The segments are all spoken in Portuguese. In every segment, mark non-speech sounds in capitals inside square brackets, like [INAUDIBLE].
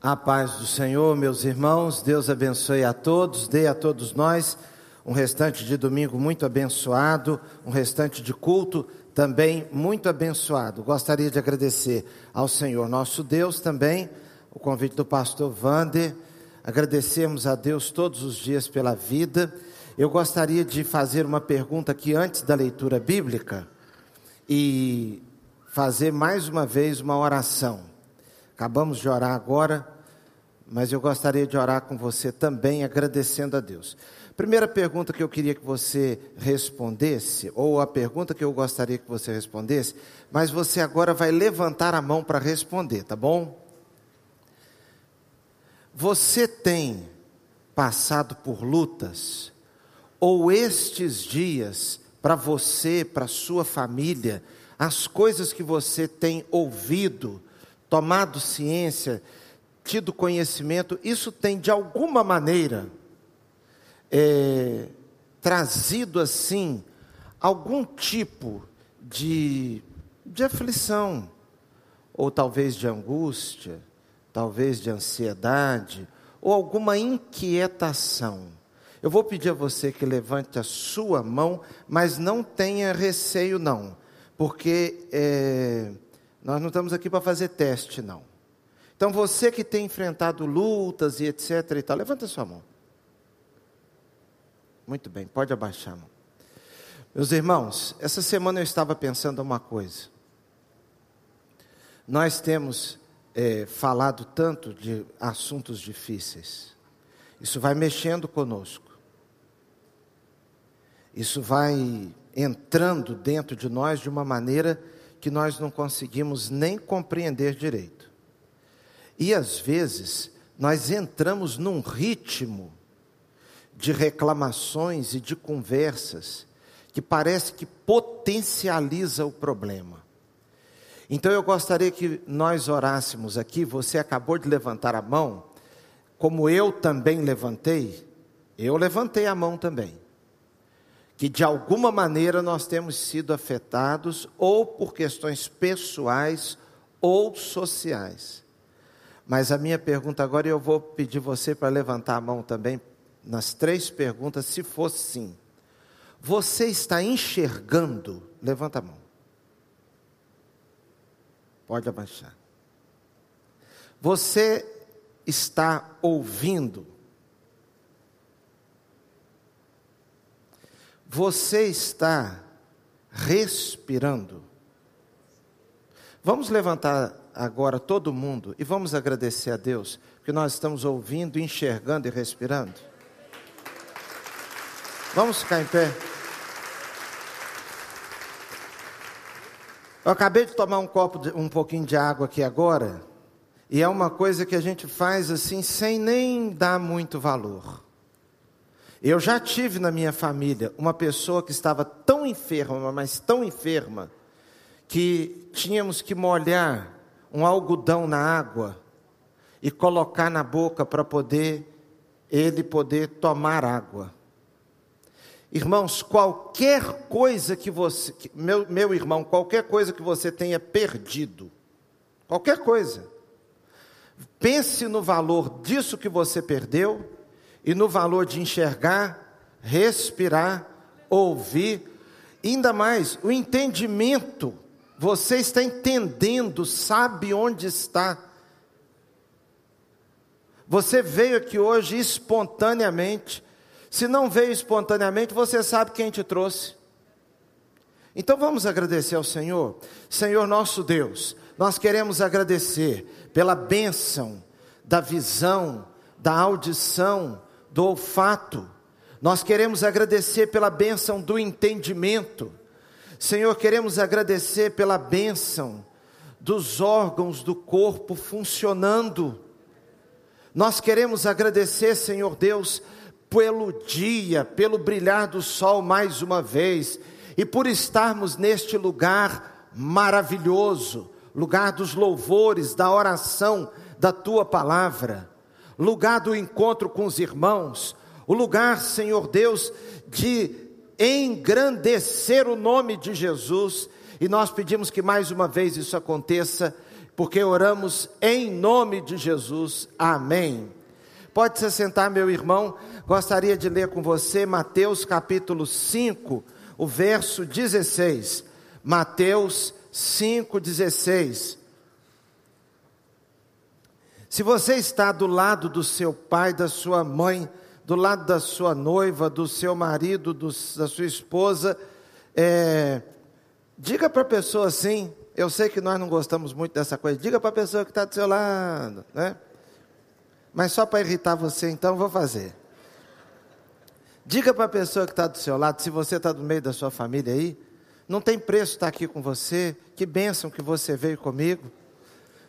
A paz do Senhor, meus irmãos, Deus abençoe a todos, dê a todos nós um restante de domingo muito abençoado, um restante de culto também muito abençoado. Gostaria de agradecer ao Senhor nosso Deus também, o convite do pastor Vander, agradecemos a Deus todos os dias pela vida. Eu gostaria de fazer uma pergunta aqui antes da leitura bíblica e fazer mais uma vez uma oração. Acabamos de orar agora, mas eu gostaria de orar com você também, agradecendo a Deus. Primeira pergunta que eu queria que você respondesse, ou a pergunta que eu gostaria que você respondesse, mas você agora vai levantar a mão para responder, tá bom? Você tem passado por lutas, ou estes dias, para você, para sua família, as coisas que você tem ouvido, tomado ciência, tido conhecimento, isso tem de alguma maneira é, trazido assim algum tipo de, de aflição, ou talvez de angústia, talvez de ansiedade, ou alguma inquietação. Eu vou pedir a você que levante a sua mão, mas não tenha receio, não, porque é, nós não estamos aqui para fazer teste, não. Então você que tem enfrentado lutas e etc e tal, levanta sua mão. Muito bem, pode abaixar a mão. Meus irmãos, essa semana eu estava pensando uma coisa. Nós temos é, falado tanto de assuntos difíceis. Isso vai mexendo conosco. Isso vai entrando dentro de nós de uma maneira que nós não conseguimos nem compreender direito. E às vezes nós entramos num ritmo de reclamações e de conversas que parece que potencializa o problema. Então eu gostaria que nós orássemos aqui, você acabou de levantar a mão, como eu também levantei, eu levantei a mão também que de alguma maneira nós temos sido afetados ou por questões pessoais ou sociais. Mas a minha pergunta agora, eu vou pedir você para levantar a mão também nas três perguntas, se fosse sim. Você está enxergando? Levanta a mão. Pode abaixar. Você está ouvindo? Você está respirando? Vamos levantar agora todo mundo e vamos agradecer a Deus, que nós estamos ouvindo, enxergando e respirando. Vamos ficar em pé. Eu acabei de tomar um copo, de, um pouquinho de água aqui agora, e é uma coisa que a gente faz assim sem nem dar muito valor. Eu já tive na minha família uma pessoa que estava tão enferma, mas tão enferma, que tínhamos que molhar um algodão na água e colocar na boca para poder ele poder tomar água. Irmãos, qualquer coisa que você, meu, meu irmão, qualquer coisa que você tenha perdido, qualquer coisa, pense no valor disso que você perdeu e no valor de enxergar, respirar, ouvir, ainda mais o entendimento. Você está entendendo, sabe onde está. Você veio aqui hoje espontaneamente. Se não veio espontaneamente, você sabe quem te trouxe. Então vamos agradecer ao Senhor. Senhor nosso Deus, nós queremos agradecer pela bênção da visão, da audição, do olfato. Nós queremos agradecer pela bênção do entendimento. Senhor, queremos agradecer pela bênção dos órgãos do corpo funcionando. Nós queremos agradecer, Senhor Deus, pelo dia, pelo brilhar do sol mais uma vez e por estarmos neste lugar maravilhoso, lugar dos louvores, da oração, da tua palavra lugar do encontro com os irmãos, o lugar, Senhor Deus, de engrandecer o nome de Jesus. E nós pedimos que mais uma vez isso aconteça porque oramos em nome de Jesus. Amém. Pode se sentar, meu irmão. Gostaria de ler com você Mateus capítulo 5, o verso 16. Mateus 5, 16. Se você está do lado do seu pai, da sua mãe, do lado da sua noiva, do seu marido, do, da sua esposa, é, diga para a pessoa assim, eu sei que nós não gostamos muito dessa coisa. Diga para a pessoa que está do seu lado, né? Mas só para irritar você, então vou fazer. Diga para a pessoa que está do seu lado, se você está no meio da sua família aí, não tem preço estar aqui com você. Que bênção que você veio comigo.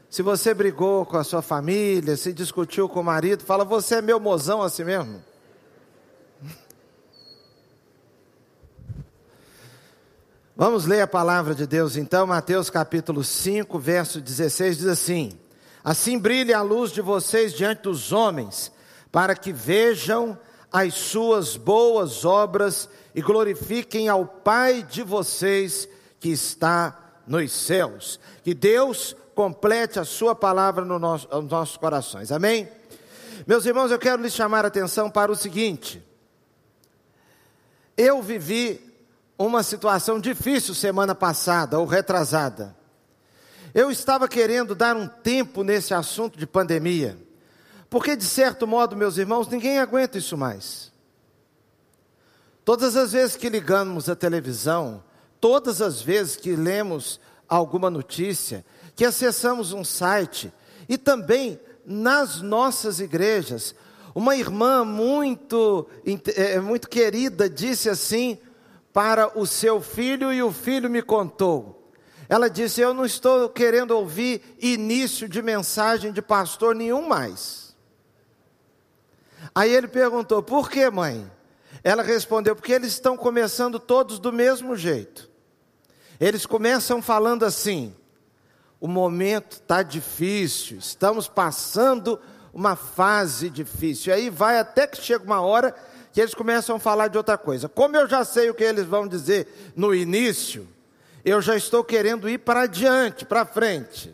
Se você brigou com a sua família, se discutiu com o marido, fala: Você é meu mozão assim mesmo. [LAUGHS] Vamos ler a palavra de Deus então, Mateus capítulo 5, verso 16 diz assim: Assim brilhe a luz de vocês diante dos homens, para que vejam as suas boas obras e glorifiquem ao Pai de vocês que está nos céus. Que Deus complete a sua palavra no nosso, nos nossos corações. Amém? Meus irmãos, eu quero lhes chamar a atenção para o seguinte: eu vivi uma situação difícil semana passada ou retrasada. Eu estava querendo dar um tempo nesse assunto de pandemia, porque de certo modo, meus irmãos, ninguém aguenta isso mais. Todas as vezes que ligamos a televisão, todas as vezes que lemos alguma notícia, que acessamos um site e também nas nossas igrejas, uma irmã muito, é, muito querida disse assim: para o seu filho e o filho me contou. Ela disse: Eu não estou querendo ouvir início de mensagem de pastor nenhum mais. Aí ele perguntou: Por que, mãe? Ela respondeu: Porque eles estão começando todos do mesmo jeito. Eles começam falando assim: O momento está difícil, estamos passando uma fase difícil. Aí vai até que chega uma hora que eles começam a falar de outra coisa. Como eu já sei o que eles vão dizer no início, eu já estou querendo ir para adiante, para frente.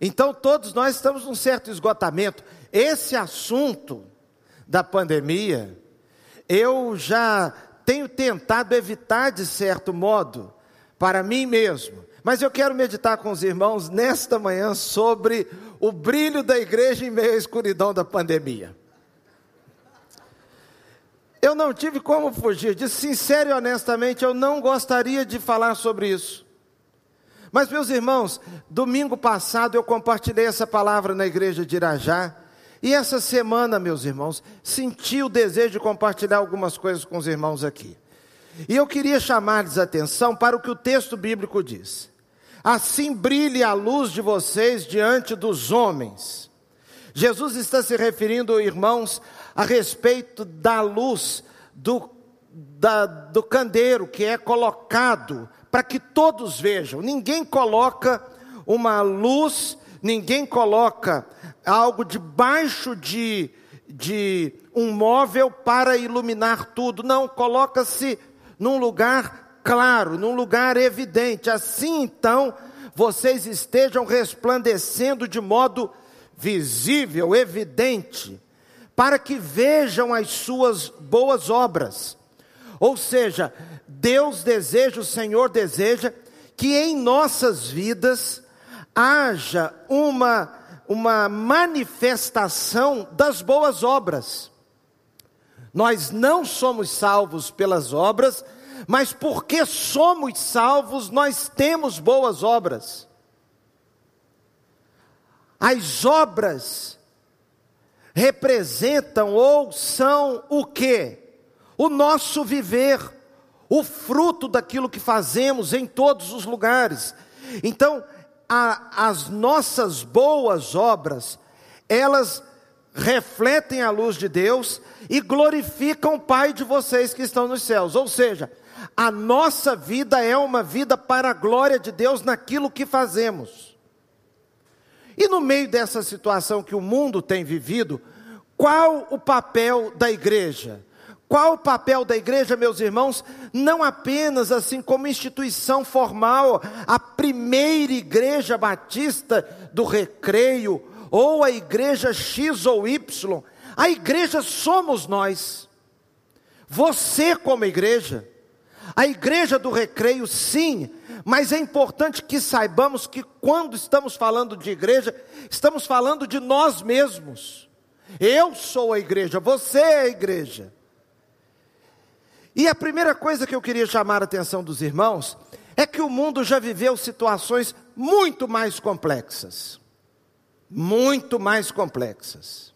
Então todos nós estamos num certo esgotamento. Esse assunto da pandemia, eu já tenho tentado evitar de certo modo para mim mesmo. Mas eu quero meditar com os irmãos nesta manhã sobre o brilho da igreja em meio à escuridão da pandemia. Eu não tive como fugir, disse sincero e honestamente, eu não gostaria de falar sobre isso. Mas, meus irmãos, domingo passado eu compartilhei essa palavra na igreja de Irajá, e essa semana, meus irmãos, senti o desejo de compartilhar algumas coisas com os irmãos aqui. E eu queria chamar-lhes atenção para o que o texto bíblico diz. Assim brilhe a luz de vocês diante dos homens. Jesus está se referindo, irmãos, a respeito da luz do, da, do candeeiro que é colocado para que todos vejam. Ninguém coloca uma luz, ninguém coloca algo debaixo de, de um móvel para iluminar tudo. Não, coloca-se num lugar claro, num lugar evidente. Assim então, vocês estejam resplandecendo de modo visível, evidente para que vejam as suas boas obras. Ou seja, Deus deseja, o Senhor deseja, que em nossas vidas haja uma, uma manifestação das boas obras. Nós não somos salvos pelas obras, mas porque somos salvos, nós temos boas obras. As obras representam ou são o que? O nosso viver, o fruto daquilo que fazemos em todos os lugares. Então, a, as nossas boas obras, elas refletem a luz de Deus e glorificam o Pai de vocês que estão nos céus. Ou seja, a nossa vida é uma vida para a glória de Deus naquilo que fazemos. E no meio dessa situação que o mundo tem vivido, qual o papel da igreja? Qual o papel da igreja, meus irmãos? Não apenas assim como instituição formal, a primeira igreja batista do recreio, ou a igreja X ou Y. A igreja somos nós. Você, como igreja. A igreja do recreio, sim, mas é importante que saibamos que quando estamos falando de igreja, estamos falando de nós mesmos. Eu sou a igreja, você é a igreja. E a primeira coisa que eu queria chamar a atenção dos irmãos é que o mundo já viveu situações muito mais complexas. Muito mais complexas.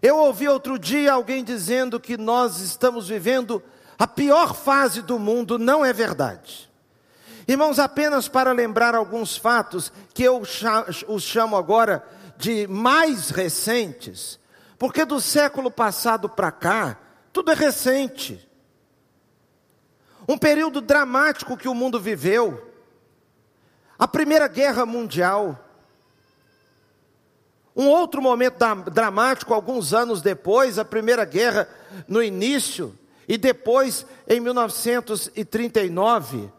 Eu ouvi outro dia alguém dizendo que nós estamos vivendo a pior fase do mundo, não é verdade. Irmãos, apenas para lembrar alguns fatos que eu os chamo agora de mais recentes, porque do século passado para cá, tudo é recente. Um período dramático que o mundo viveu. A Primeira Guerra Mundial. Um outro momento dramático, alguns anos depois, a Primeira Guerra no início, e depois, em 1939,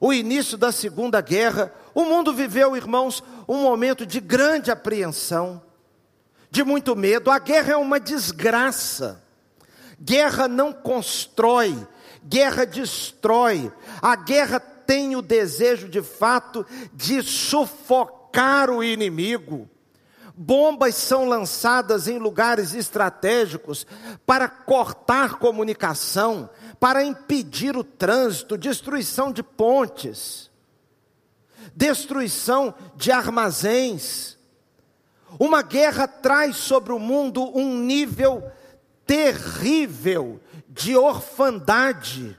o início da Segunda Guerra. O mundo viveu, irmãos, um momento de grande apreensão, de muito medo. A guerra é uma desgraça. Guerra não constrói, guerra destrói. A guerra tem o desejo de fato de sufocar o inimigo. Bombas são lançadas em lugares estratégicos para cortar comunicação, para impedir o trânsito, destruição de pontes, destruição de armazéns. Uma guerra traz sobre o mundo um nível terrível de orfandade.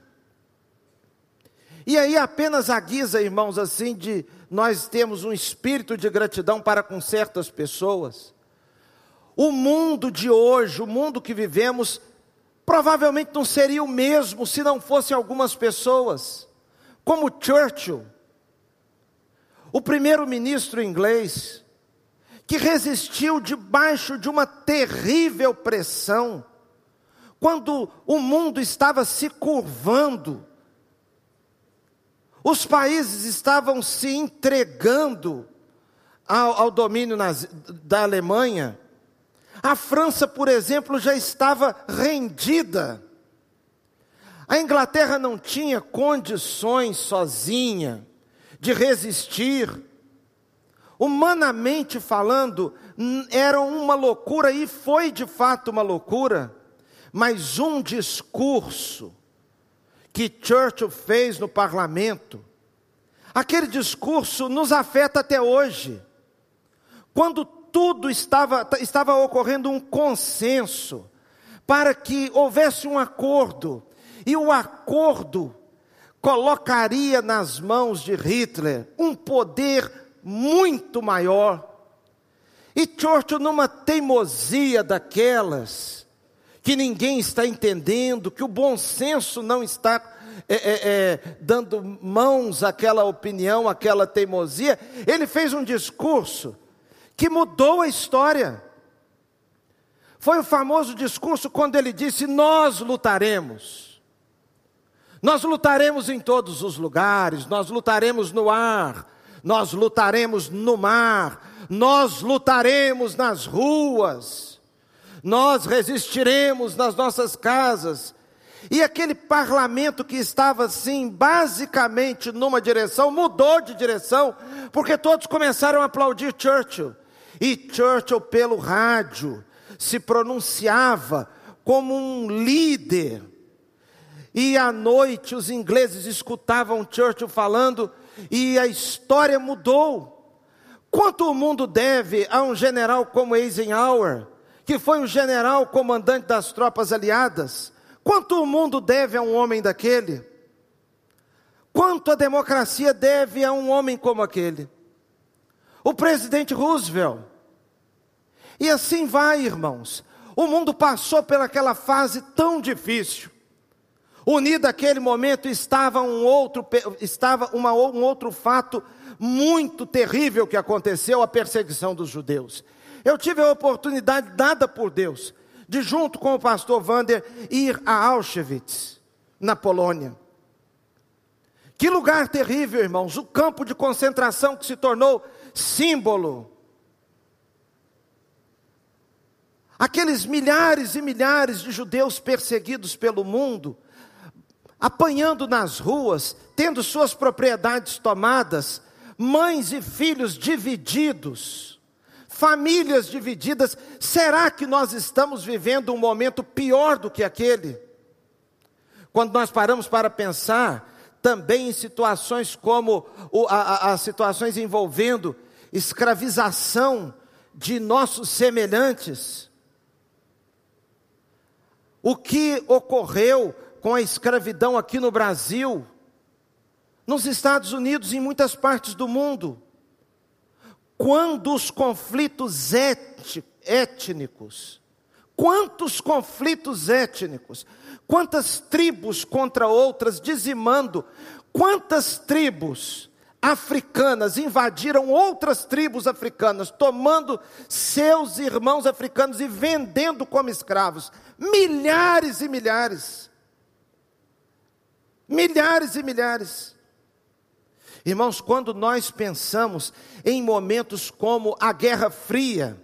E aí, apenas a guisa, irmãos, assim, de nós temos um espírito de gratidão para com certas pessoas. O mundo de hoje, o mundo que vivemos, provavelmente não seria o mesmo se não fossem algumas pessoas, como Churchill, o primeiro-ministro inglês, que resistiu debaixo de uma terrível pressão, quando o mundo estava se curvando, os países estavam se entregando ao, ao domínio nas, da Alemanha. A França, por exemplo, já estava rendida. A Inglaterra não tinha condições sozinha de resistir. Humanamente falando, era uma loucura e foi de fato uma loucura mas um discurso que Churchill fez no parlamento, aquele discurso nos afeta até hoje. Quando tudo estava, estava ocorrendo um consenso para que houvesse um acordo, e o acordo colocaria nas mãos de Hitler um poder muito maior. E Churchill, numa teimosia daquelas, que ninguém está entendendo, que o bom senso não está é, é, é, dando mãos àquela opinião, àquela teimosia, ele fez um discurso que mudou a história. Foi o famoso discurso quando ele disse: Nós lutaremos. Nós lutaremos em todos os lugares, nós lutaremos no ar, nós lutaremos no mar, nós lutaremos nas ruas nós resistiremos nas nossas casas. E aquele parlamento que estava assim, basicamente numa direção, mudou de direção, porque todos começaram a aplaudir Churchill. E Churchill, pelo rádio, se pronunciava como um líder. E à noite os ingleses escutavam Churchill falando, e a história mudou. Quanto o mundo deve a um general como Eisenhower? Que foi o general comandante das tropas aliadas, quanto o mundo deve a um homem daquele? Quanto a democracia deve a um homem como aquele? O presidente Roosevelt. E assim vai, irmãos. O mundo passou pelaquela fase tão difícil. Unido àquele momento estava um outro, estava uma, um outro fato muito terrível que aconteceu, a perseguição dos judeus. Eu tive a oportunidade dada por Deus de, junto com o pastor Vander, ir a Auschwitz, na Polônia. Que lugar terrível, irmãos, o campo de concentração que se tornou símbolo. Aqueles milhares e milhares de judeus perseguidos pelo mundo, apanhando nas ruas, tendo suas propriedades tomadas, mães e filhos divididos, famílias divididas. Será que nós estamos vivendo um momento pior do que aquele? Quando nós paramos para pensar também em situações como as situações envolvendo escravização de nossos semelhantes. O que ocorreu com a escravidão aqui no Brasil, nos Estados Unidos e em muitas partes do mundo. Quando os conflitos étnicos, quantos conflitos étnicos, quantas tribos contra outras dizimando, quantas tribos africanas invadiram outras tribos africanas, tomando seus irmãos africanos e vendendo como escravos. Milhares e milhares. Milhares e milhares. Irmãos, quando nós pensamos em momentos como a Guerra Fria,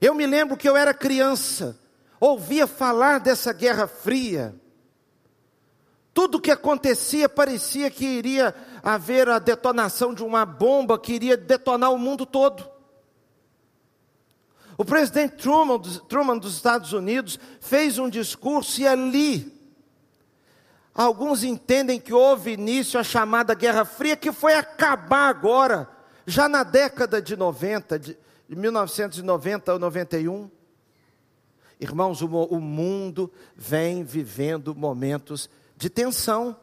eu me lembro que eu era criança, ouvia falar dessa Guerra Fria. Tudo que acontecia parecia que iria haver a detonação de uma bomba que iria detonar o mundo todo. O presidente Truman, Truman dos Estados Unidos fez um discurso e ali alguns entendem que houve início a chamada Guerra Fria, que foi acabar agora, já na década de 90, de 1990 ou 91. Irmãos, o, o mundo vem vivendo momentos de tensão.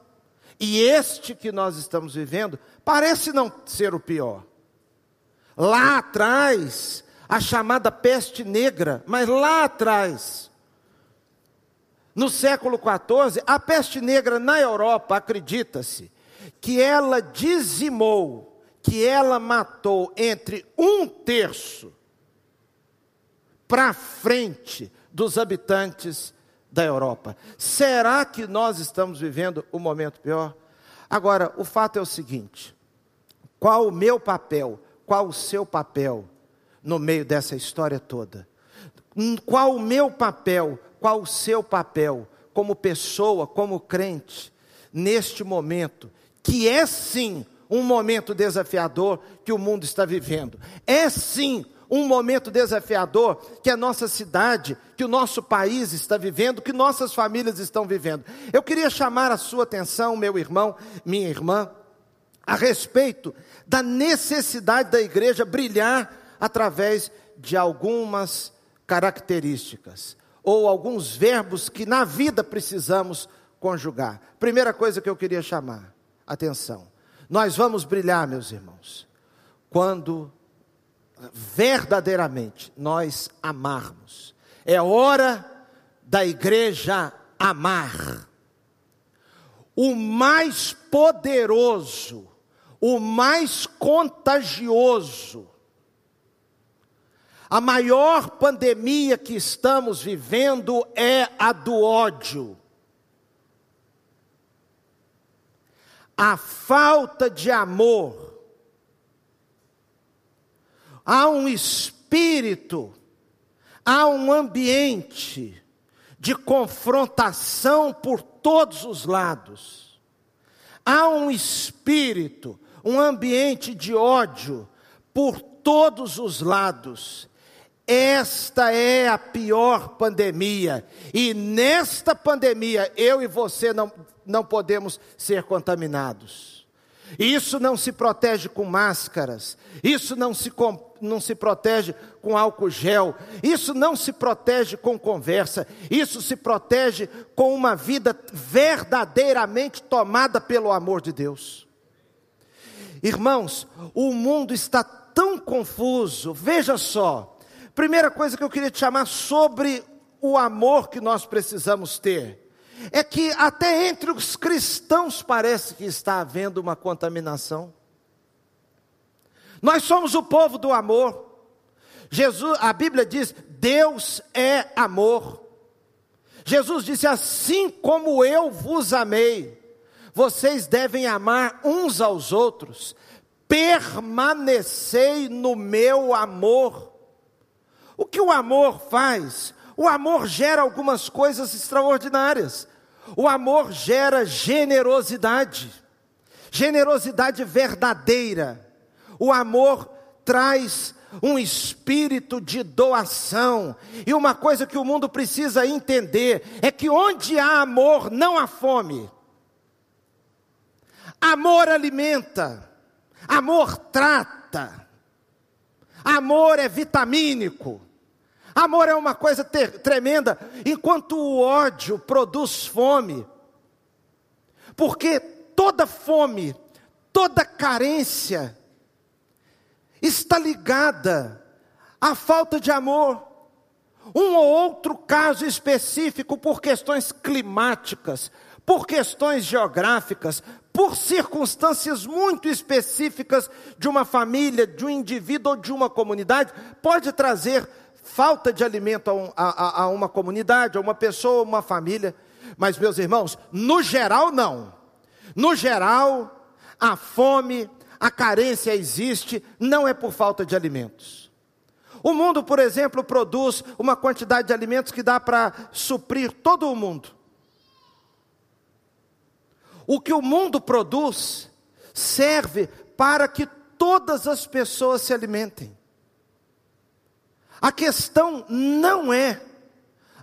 E este que nós estamos vivendo parece não ser o pior. Lá atrás, a chamada peste negra, mas lá atrás, no século XIV, a peste negra na Europa, acredita-se, que ela dizimou, que ela matou entre um terço para frente dos habitantes da Europa. Será que nós estamos vivendo o um momento pior? Agora, o fato é o seguinte: qual o meu papel, qual o seu papel no meio dessa história toda? Qual o meu papel, qual o seu papel como pessoa, como crente, neste momento, que é sim um momento desafiador que o mundo está vivendo. É sim um momento desafiador que a nossa cidade, que o nosso país está vivendo, que nossas famílias estão vivendo. Eu queria chamar a sua atenção, meu irmão, minha irmã, a respeito da necessidade da igreja brilhar através de algumas características ou alguns verbos que na vida precisamos conjugar. Primeira coisa que eu queria chamar atenção: nós vamos brilhar, meus irmãos, quando verdadeiramente nós amarmos. É hora da igreja amar. O mais poderoso, o mais contagioso, a maior pandemia que estamos vivendo é a do ódio. A falta de amor há um espírito, há um ambiente de confrontação por todos os lados. Há um espírito, um ambiente de ódio por todos os lados. Esta é a pior pandemia, e nesta pandemia eu e você não, não podemos ser contaminados. Isso não se protege com máscaras, isso não se, não se protege com álcool gel, isso não se protege com conversa, isso se protege com uma vida verdadeiramente tomada pelo amor de Deus. Irmãos, o mundo está tão confuso, veja só, primeira coisa que eu queria te chamar sobre o amor que nós precisamos ter é que até entre os cristãos parece que está havendo uma contaminação. Nós somos o povo do amor. Jesus, a Bíblia diz: Deus é amor. Jesus disse: Assim como eu vos amei, vocês devem amar uns aos outros, permanecei no meu amor. O que o amor faz? O amor gera algumas coisas extraordinárias. O amor gera generosidade, generosidade verdadeira. O amor traz um espírito de doação. E uma coisa que o mundo precisa entender é que onde há amor, não há fome. Amor alimenta, amor trata, amor é vitamínico. Amor é uma coisa ter, tremenda, enquanto o ódio produz fome. Porque toda fome, toda carência está ligada à falta de amor. Um ou outro caso específico por questões climáticas, por questões geográficas, por circunstâncias muito específicas de uma família, de um indivíduo ou de uma comunidade, pode trazer falta de alimento a, um, a, a uma comunidade, a uma pessoa, a uma família. Mas, meus irmãos, no geral, não. No geral, a fome, a carência existe, não é por falta de alimentos. O mundo, por exemplo, produz uma quantidade de alimentos que dá para suprir todo o mundo. O que o mundo produz serve para que todas as pessoas se alimentem. A questão não é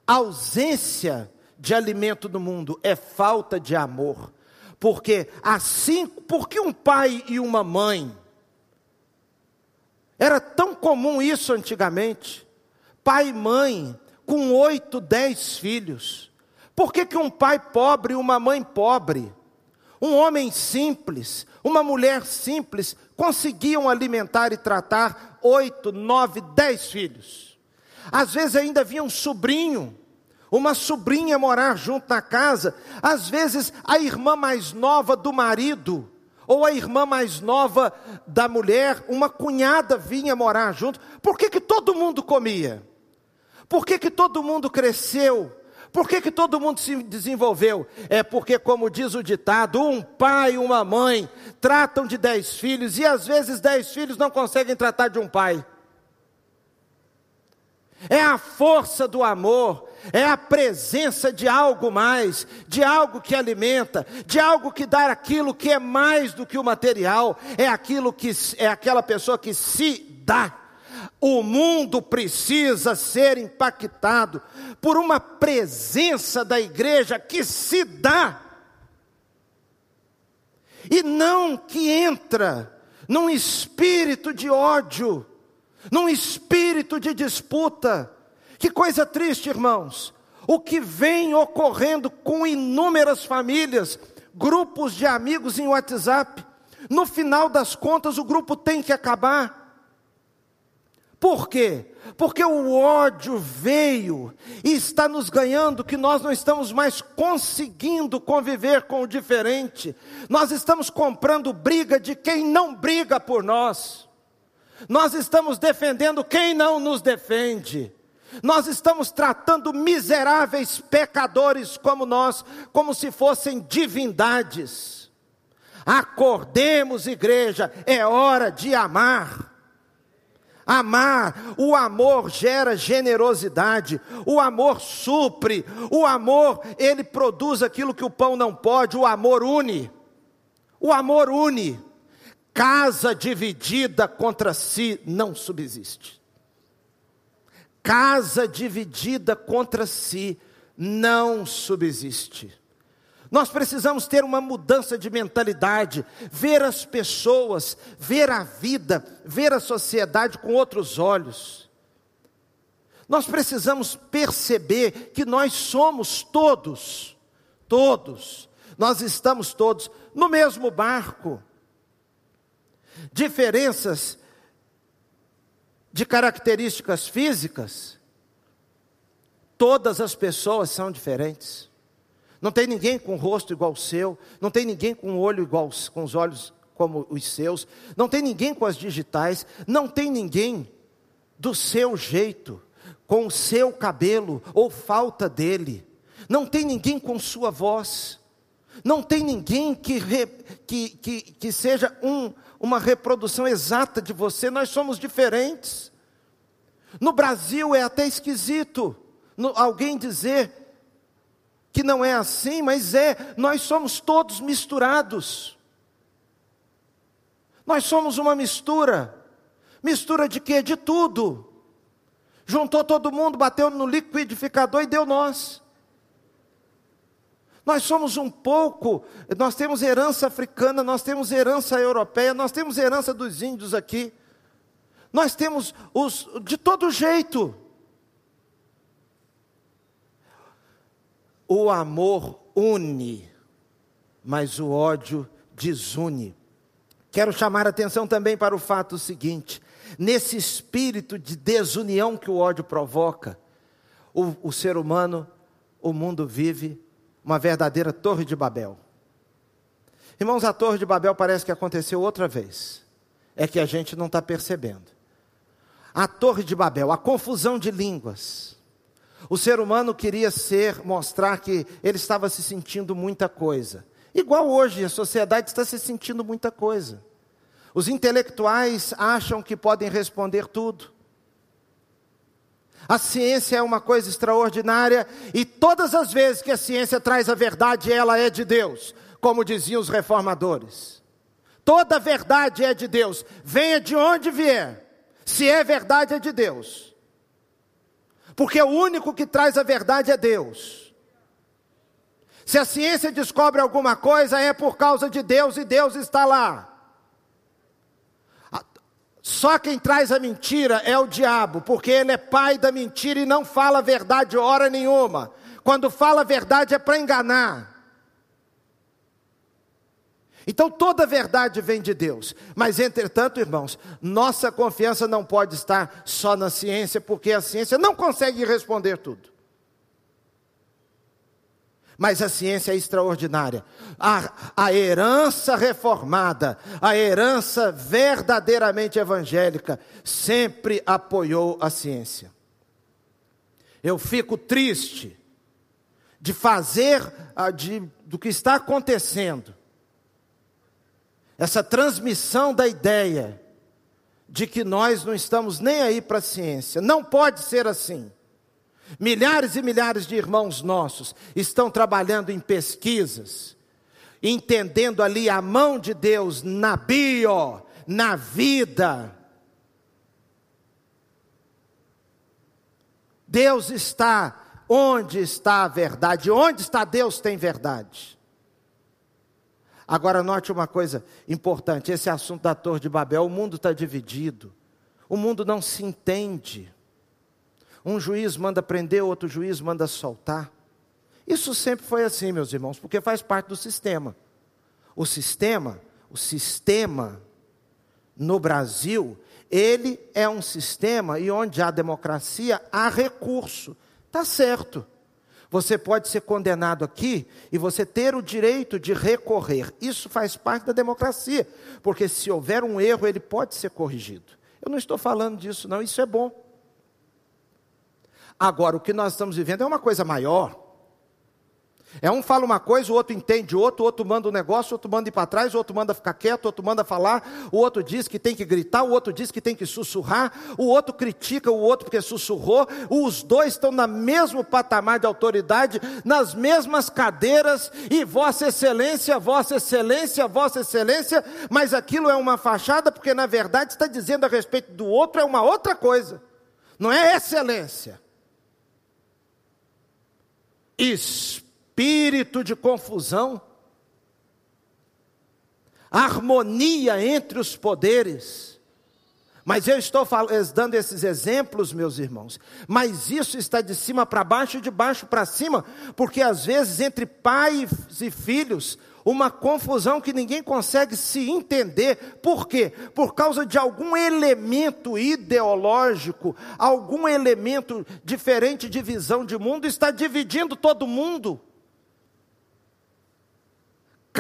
ausência de alimento no mundo, é falta de amor. Porque assim, porque um pai e uma mãe era tão comum isso antigamente. Pai e mãe com oito, dez filhos. Por que, que um pai pobre e uma mãe pobre, um homem simples, uma mulher simples, conseguiam alimentar e tratar oito, nove, dez filhos. Às vezes ainda havia um sobrinho, uma sobrinha morar junto na casa. Às vezes a irmã mais nova do marido, ou a irmã mais nova da mulher, uma cunhada vinha morar junto. Por que, que todo mundo comia? Por que, que todo mundo cresceu? Por que, que todo mundo se desenvolveu? É porque, como diz o ditado, um pai e uma mãe tratam de dez filhos e às vezes dez filhos não conseguem tratar de um pai. É a força do amor, é a presença de algo mais, de algo que alimenta, de algo que dá aquilo que é mais do que o material, é aquilo que é aquela pessoa que se dá. O mundo precisa ser impactado por uma presença da igreja que se dá e não que entra num espírito de ódio, num espírito de disputa. Que coisa triste, irmãos. O que vem ocorrendo com inúmeras famílias, grupos de amigos em WhatsApp. No final das contas, o grupo tem que acabar. Por quê? Porque o ódio veio e está nos ganhando que nós não estamos mais conseguindo conviver com o diferente. Nós estamos comprando briga de quem não briga por nós. Nós estamos defendendo quem não nos defende. Nós estamos tratando miseráveis pecadores como nós, como se fossem divindades. Acordemos, igreja, é hora de amar. Amar, o amor gera generosidade, o amor supre, o amor, ele produz aquilo que o pão não pode, o amor une. O amor une. Casa dividida contra si não subsiste. Casa dividida contra si não subsiste. Nós precisamos ter uma mudança de mentalidade, ver as pessoas, ver a vida, ver a sociedade com outros olhos. Nós precisamos perceber que nós somos todos, todos, nós estamos todos no mesmo barco. Diferenças de características físicas, todas as pessoas são diferentes. Não tem ninguém com o rosto igual ao seu, não tem ninguém com o olho igual com os olhos como os seus, não tem ninguém com as digitais, não tem ninguém do seu jeito, com o seu cabelo ou falta dele. Não tem ninguém com sua voz. Não tem ninguém que, re, que, que, que seja um, uma reprodução exata de você, nós somos diferentes. No Brasil é até esquisito no, alguém dizer que não é assim, mas é, nós somos todos misturados. Nós somos uma mistura. Mistura de quê? De tudo. Juntou todo mundo, bateu no liquidificador e deu nós. Nós somos um pouco, nós temos herança africana, nós temos herança europeia, nós temos herança dos índios aqui. Nós temos os de todo jeito. O amor une, mas o ódio desune. Quero chamar a atenção também para o fato seguinte: nesse espírito de desunião que o ódio provoca, o, o ser humano, o mundo vive uma verdadeira Torre de Babel. Irmãos, a Torre de Babel parece que aconteceu outra vez, é que a gente não está percebendo. A Torre de Babel, a confusão de línguas. O ser humano queria ser, mostrar que ele estava se sentindo muita coisa. Igual hoje, a sociedade está se sentindo muita coisa. Os intelectuais acham que podem responder tudo. A ciência é uma coisa extraordinária e todas as vezes que a ciência traz a verdade, ela é de Deus, como diziam os reformadores. Toda verdade é de Deus, venha de onde vier. Se é verdade, é de Deus. Porque o único que traz a verdade é Deus. Se a ciência descobre alguma coisa, é por causa de Deus e Deus está lá. Só quem traz a mentira é o diabo, porque ele é pai da mentira e não fala a verdade hora nenhuma. Quando fala a verdade é para enganar. Então toda verdade vem de Deus. Mas entretanto, irmãos, nossa confiança não pode estar só na ciência, porque a ciência não consegue responder tudo mas a ciência é extraordinária. A, a herança reformada, a herança verdadeiramente evangélica, sempre apoiou a ciência. Eu fico triste de fazer de, do que está acontecendo, essa transmissão da ideia de que nós não estamos nem aí para a ciência. Não pode ser assim. Milhares e milhares de irmãos nossos estão trabalhando em pesquisas, entendendo ali a mão de Deus na bio, na vida. Deus está onde está a verdade, onde está Deus tem verdade. Agora, note uma coisa importante: esse assunto da Torre de Babel, o mundo está dividido, o mundo não se entende. Um juiz manda prender, outro juiz manda soltar. Isso sempre foi assim, meus irmãos, porque faz parte do sistema. O sistema, o sistema no Brasil, ele é um sistema e onde há democracia, há recurso. Tá certo. Você pode ser condenado aqui e você ter o direito de recorrer. Isso faz parte da democracia, porque se houver um erro, ele pode ser corrigido. Eu não estou falando disso, não, isso é bom. Agora, o que nós estamos vivendo é uma coisa maior. É um fala uma coisa, o outro entende outro, o outro manda um negócio, o outro manda ir para trás, o outro manda ficar quieto, o outro manda falar, o outro diz que tem que gritar, o outro diz que tem que sussurrar, o outro critica o outro porque sussurrou, os dois estão no mesmo patamar de autoridade, nas mesmas cadeiras, e Vossa Excelência, Vossa Excelência, Vossa Excelência, mas aquilo é uma fachada, porque na verdade está dizendo a respeito do outro é uma outra coisa, não é excelência espírito de confusão, harmonia entre os poderes. Mas eu estou dando esses exemplos, meus irmãos, mas isso está de cima para baixo e de baixo para cima, porque às vezes entre pais e filhos uma confusão que ninguém consegue se entender. Por quê? Por causa de algum elemento ideológico, algum elemento diferente de visão de mundo está dividindo todo mundo.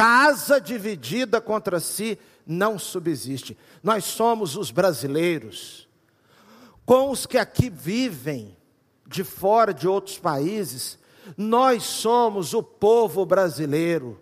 Casa dividida contra si não subsiste. Nós somos os brasileiros, com os que aqui vivem de fora de outros países, nós somos o povo brasileiro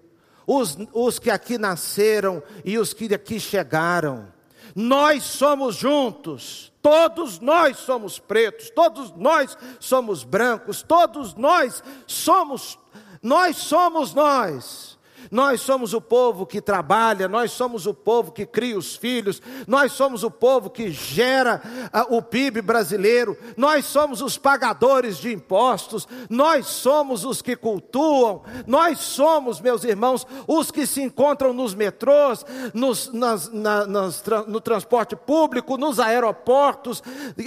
os, os que aqui nasceram e os que aqui chegaram. Nós somos juntos, todos nós somos pretos, todos nós somos brancos, todos nós somos, nós somos nós. Nós somos o povo que trabalha, nós somos o povo que cria os filhos, nós somos o povo que gera uh, o PIB brasileiro, nós somos os pagadores de impostos, nós somos os que cultuam, nós somos, meus irmãos, os que se encontram nos metrôs, nos, nas, na, nas, no transporte público, nos aeroportos,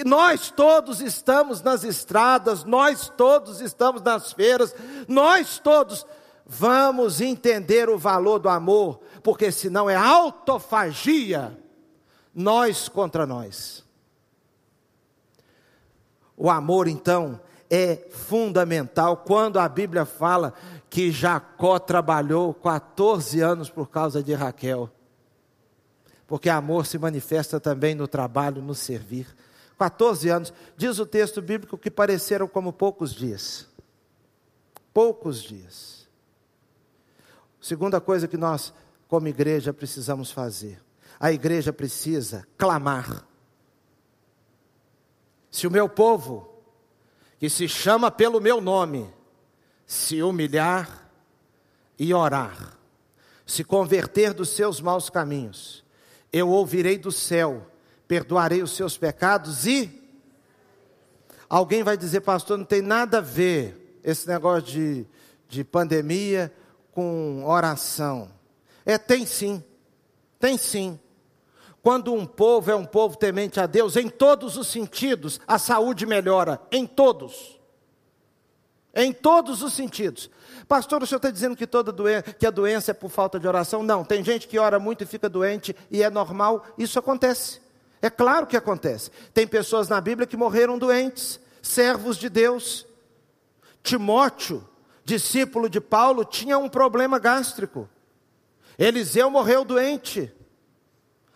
nós todos estamos nas estradas, nós todos estamos nas feiras, nós todos Vamos entender o valor do amor, porque senão é autofagia, nós contra nós. O amor, então, é fundamental quando a Bíblia fala que Jacó trabalhou 14 anos por causa de Raquel. Porque amor se manifesta também no trabalho, no servir. 14 anos, diz o texto bíblico que pareceram como poucos dias. Poucos dias. Segunda coisa que nós, como igreja, precisamos fazer: a igreja precisa clamar. Se o meu povo, que se chama pelo meu nome, se humilhar e orar, se converter dos seus maus caminhos, eu ouvirei do céu, perdoarei os seus pecados e. Alguém vai dizer, pastor, não tem nada a ver esse negócio de, de pandemia com oração. É, tem sim, tem sim. Quando um povo é um povo temente a Deus, em todos os sentidos, a saúde melhora, em todos. Em todos os sentidos. Pastor, o senhor está dizendo que, toda doen que a doença é por falta de oração? Não, tem gente que ora muito e fica doente e é normal, isso acontece. É claro que acontece. Tem pessoas na Bíblia que morreram doentes, servos de Deus. Timóteo, discípulo de Paulo, tinha um problema gástrico. Eliseu morreu doente.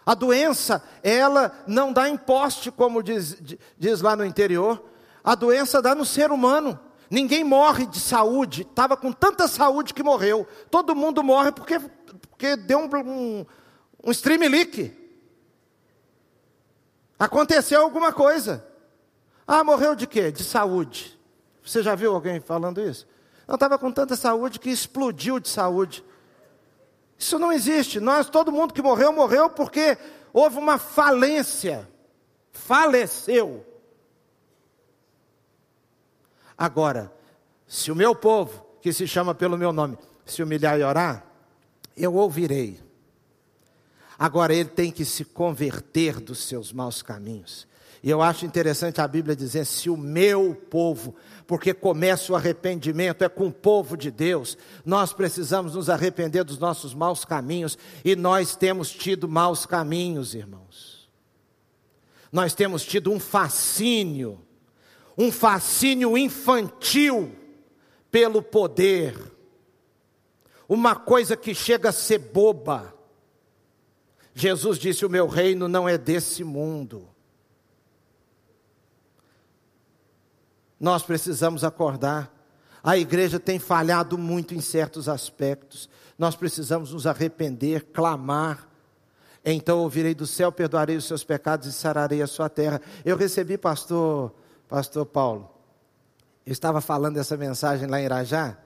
A doença, ela não dá em poste, como diz, diz lá no interior. A doença dá no ser humano. Ninguém morre de saúde. Estava com tanta saúde que morreu. Todo mundo morre porque, porque deu um, um, um stream leak. Aconteceu alguma coisa. Ah, morreu de quê? De saúde. Você já viu alguém falando isso? Não estava com tanta saúde que explodiu de saúde. Isso não existe. Nós, todo mundo que morreu, morreu porque houve uma falência. Faleceu. Agora, se o meu povo, que se chama pelo meu nome, se humilhar e orar, eu ouvirei. Agora ele tem que se converter dos seus maus caminhos. E eu acho interessante a Bíblia dizer: se o meu povo, porque começa o arrependimento, é com o povo de Deus, nós precisamos nos arrepender dos nossos maus caminhos, e nós temos tido maus caminhos, irmãos. Nós temos tido um fascínio, um fascínio infantil pelo poder, uma coisa que chega a ser boba. Jesus disse: O meu reino não é desse mundo. Nós precisamos acordar. A igreja tem falhado muito em certos aspectos. Nós precisamos nos arrepender, clamar. Então ouvirei do céu, perdoarei os seus pecados e sararei a sua terra. Eu recebi, pastor, pastor Paulo. Eu estava falando essa mensagem lá em Irajá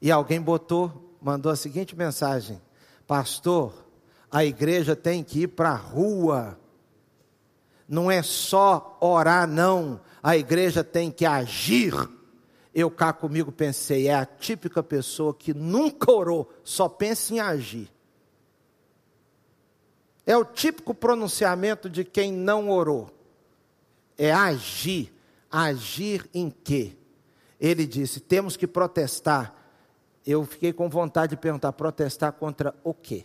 e alguém botou, mandou a seguinte mensagem: Pastor, a igreja tem que ir para a rua. Não é só orar, não a igreja tem que agir. Eu cá comigo pensei, é a típica pessoa que nunca orou, só pensa em agir. É o típico pronunciamento de quem não orou. É agir. Agir em quê? Ele disse: temos que protestar. Eu fiquei com vontade de perguntar: protestar contra o quê?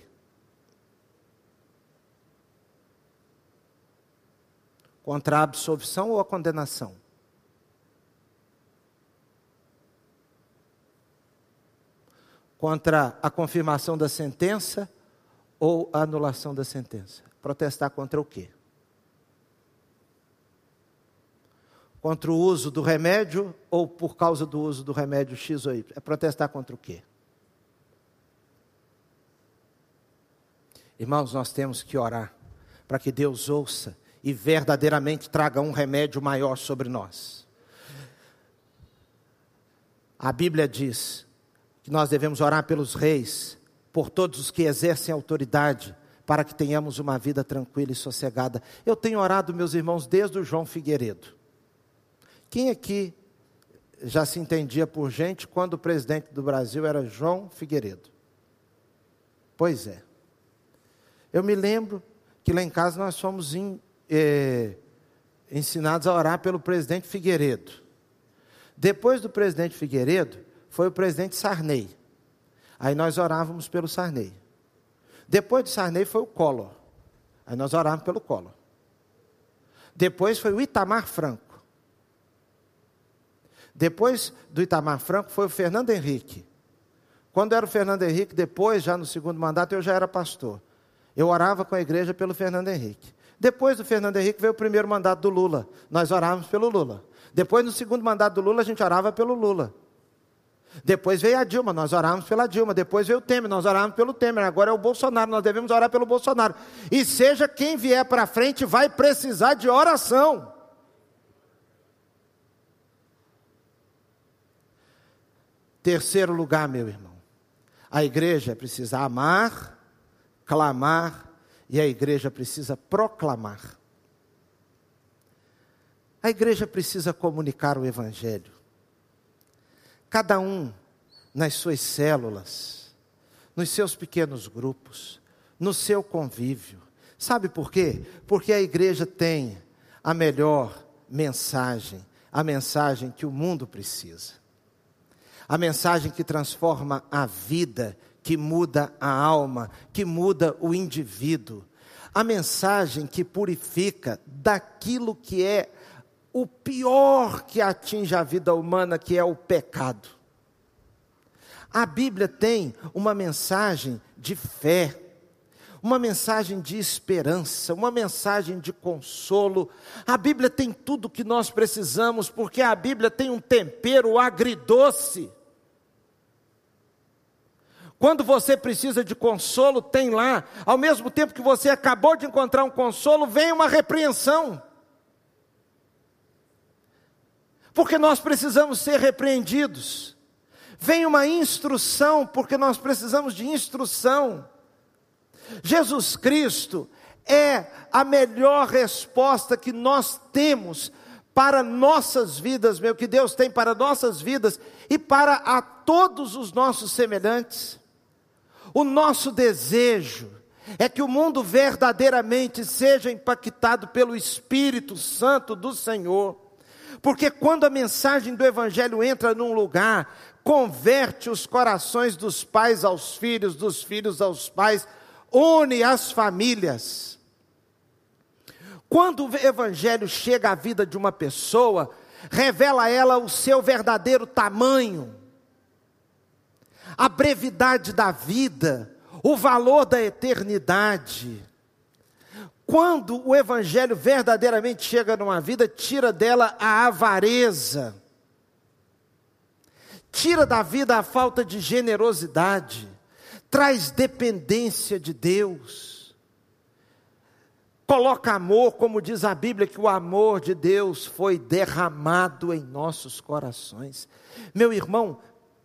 Contra a absolvição ou a condenação? Contra a confirmação da sentença ou a anulação da sentença? Protestar contra o quê? Contra o uso do remédio ou por causa do uso do remédio X ou Y? É protestar contra o quê? Irmãos, nós temos que orar para que Deus ouça e verdadeiramente traga um remédio maior sobre nós. A Bíblia diz que nós devemos orar pelos reis, por todos os que exercem autoridade, para que tenhamos uma vida tranquila e sossegada. Eu tenho orado, meus irmãos, desde o João Figueiredo. Quem aqui já se entendia por gente quando o presidente do Brasil era João Figueiredo? Pois é. Eu me lembro que lá em casa nós fomos in, eh, ensinados a orar pelo presidente Figueiredo. Depois do presidente Figueiredo, foi o presidente Sarney. Aí nós orávamos pelo Sarney. Depois do Sarney foi o Collor. Aí nós orávamos pelo Collor. Depois foi o Itamar Franco. Depois do Itamar Franco foi o Fernando Henrique. Quando era o Fernando Henrique, depois, já no segundo mandato, eu já era pastor. Eu orava com a igreja pelo Fernando Henrique. Depois do Fernando Henrique veio o primeiro mandato do Lula. Nós orávamos pelo Lula. Depois, no segundo mandato do Lula, a gente orava pelo Lula. Depois veio a Dilma, nós orávamos pela Dilma. Depois veio o Temer, nós orávamos pelo Temer. Agora é o Bolsonaro, nós devemos orar pelo Bolsonaro. E seja quem vier para frente, vai precisar de oração. Terceiro lugar, meu irmão. A igreja precisa amar, clamar e a igreja precisa proclamar. A igreja precisa comunicar o Evangelho. Cada um nas suas células, nos seus pequenos grupos, no seu convívio. Sabe por quê? Porque a igreja tem a melhor mensagem, a mensagem que o mundo precisa. A mensagem que transforma a vida, que muda a alma, que muda o indivíduo. A mensagem que purifica daquilo que é o pior que atinge a vida humana, que é o pecado. A Bíblia tem uma mensagem de fé, uma mensagem de esperança, uma mensagem de consolo. A Bíblia tem tudo que nós precisamos, porque a Bíblia tem um tempero agridoce. Quando você precisa de consolo, tem lá. Ao mesmo tempo que você acabou de encontrar um consolo, vem uma repreensão porque nós precisamos ser repreendidos. Vem uma instrução, porque nós precisamos de instrução. Jesus Cristo é a melhor resposta que nós temos para nossas vidas, meu, que Deus tem para nossas vidas e para a todos os nossos semelhantes. O nosso desejo é que o mundo verdadeiramente seja impactado pelo Espírito Santo do Senhor. Porque quando a mensagem do Evangelho entra num lugar, converte os corações dos pais aos filhos, dos filhos aos pais, une as famílias. Quando o Evangelho chega à vida de uma pessoa, revela a ela o seu verdadeiro tamanho, a brevidade da vida, o valor da eternidade. Quando o evangelho verdadeiramente chega numa vida, tira dela a avareza, tira da vida a falta de generosidade, traz dependência de Deus, coloca amor, como diz a Bíblia, que o amor de Deus foi derramado em nossos corações. Meu irmão,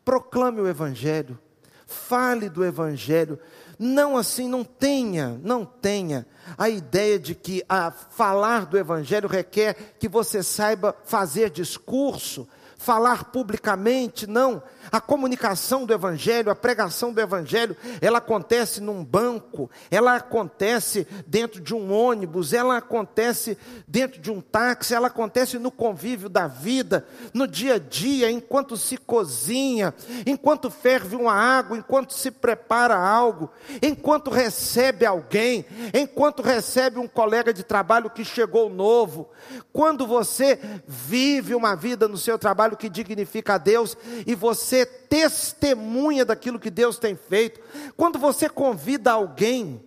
proclame o Evangelho, fale do Evangelho, não assim, não tenha, não tenha a ideia de que a falar do Evangelho requer que você saiba fazer discurso, falar publicamente, não. A comunicação do Evangelho, a pregação do Evangelho, ela acontece num banco, ela acontece dentro de um ônibus, ela acontece dentro de um táxi, ela acontece no convívio da vida, no dia a dia, enquanto se cozinha, enquanto ferve uma água, enquanto se prepara algo, enquanto recebe alguém, enquanto recebe um colega de trabalho que chegou novo. Quando você vive uma vida no seu trabalho que dignifica a Deus e você testemunha daquilo que Deus tem feito, quando você convida alguém,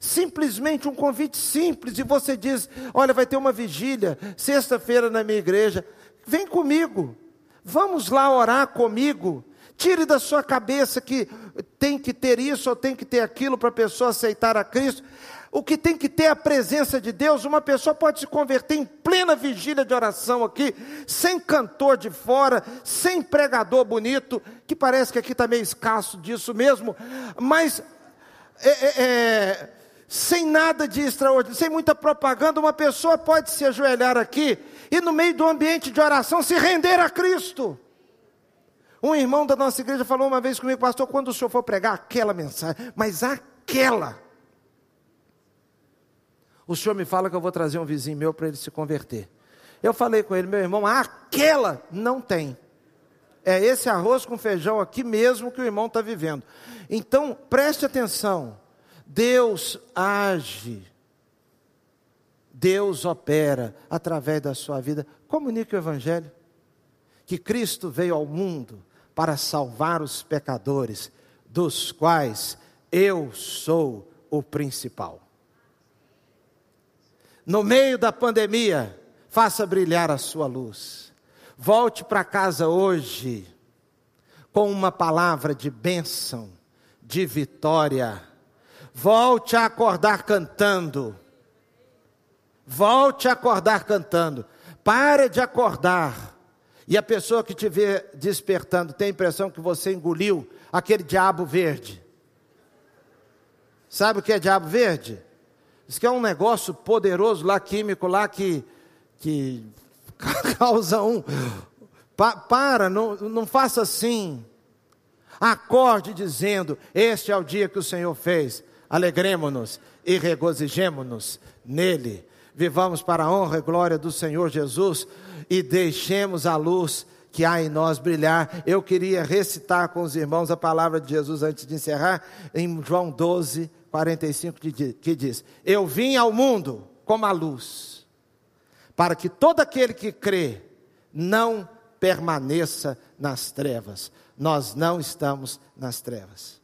simplesmente um convite simples, e você diz: Olha, vai ter uma vigília, sexta-feira na minha igreja, vem comigo, vamos lá orar comigo. Tire da sua cabeça que tem que ter isso ou tem que ter aquilo para a pessoa aceitar a Cristo. O que tem que ter a presença de Deus. Uma pessoa pode se converter em plena vigília de oração aqui, sem cantor de fora, sem pregador bonito, que parece que aqui está meio escasso disso mesmo, mas é, é, é, sem nada de extraordinário, sem muita propaganda, uma pessoa pode se ajoelhar aqui e, no meio do ambiente de oração, se render a Cristo. Um irmão da nossa igreja falou uma vez comigo, pastor, quando o senhor for pregar aquela mensagem, mas aquela, o senhor me fala que eu vou trazer um vizinho meu para ele se converter. Eu falei com ele, meu irmão, aquela não tem. É esse arroz com feijão aqui mesmo que o irmão está vivendo. Então, preste atenção. Deus age. Deus opera através da sua vida. Comunique o Evangelho. Que Cristo veio ao mundo para salvar os pecadores, dos quais eu sou o principal. No meio da pandemia, faça brilhar a sua luz. Volte para casa hoje com uma palavra de bênção, de vitória. Volte a acordar cantando. Volte a acordar cantando. Pare de acordar. E a pessoa que te vê despertando tem a impressão que você engoliu aquele diabo verde. Sabe o que é diabo verde? Diz que é um negócio poderoso lá, químico lá, que, que [LAUGHS] causa um. Pa, para, não, não faça assim. Acorde dizendo: Este é o dia que o Senhor fez. Alegremos-nos e regozijemos-nos nele. Vivamos para a honra e glória do Senhor Jesus e deixemos a luz que há em nós brilhar. Eu queria recitar com os irmãos a palavra de Jesus antes de encerrar, em João 12, 45, que diz: Eu vim ao mundo como a luz, para que todo aquele que crê não permaneça nas trevas. Nós não estamos nas trevas.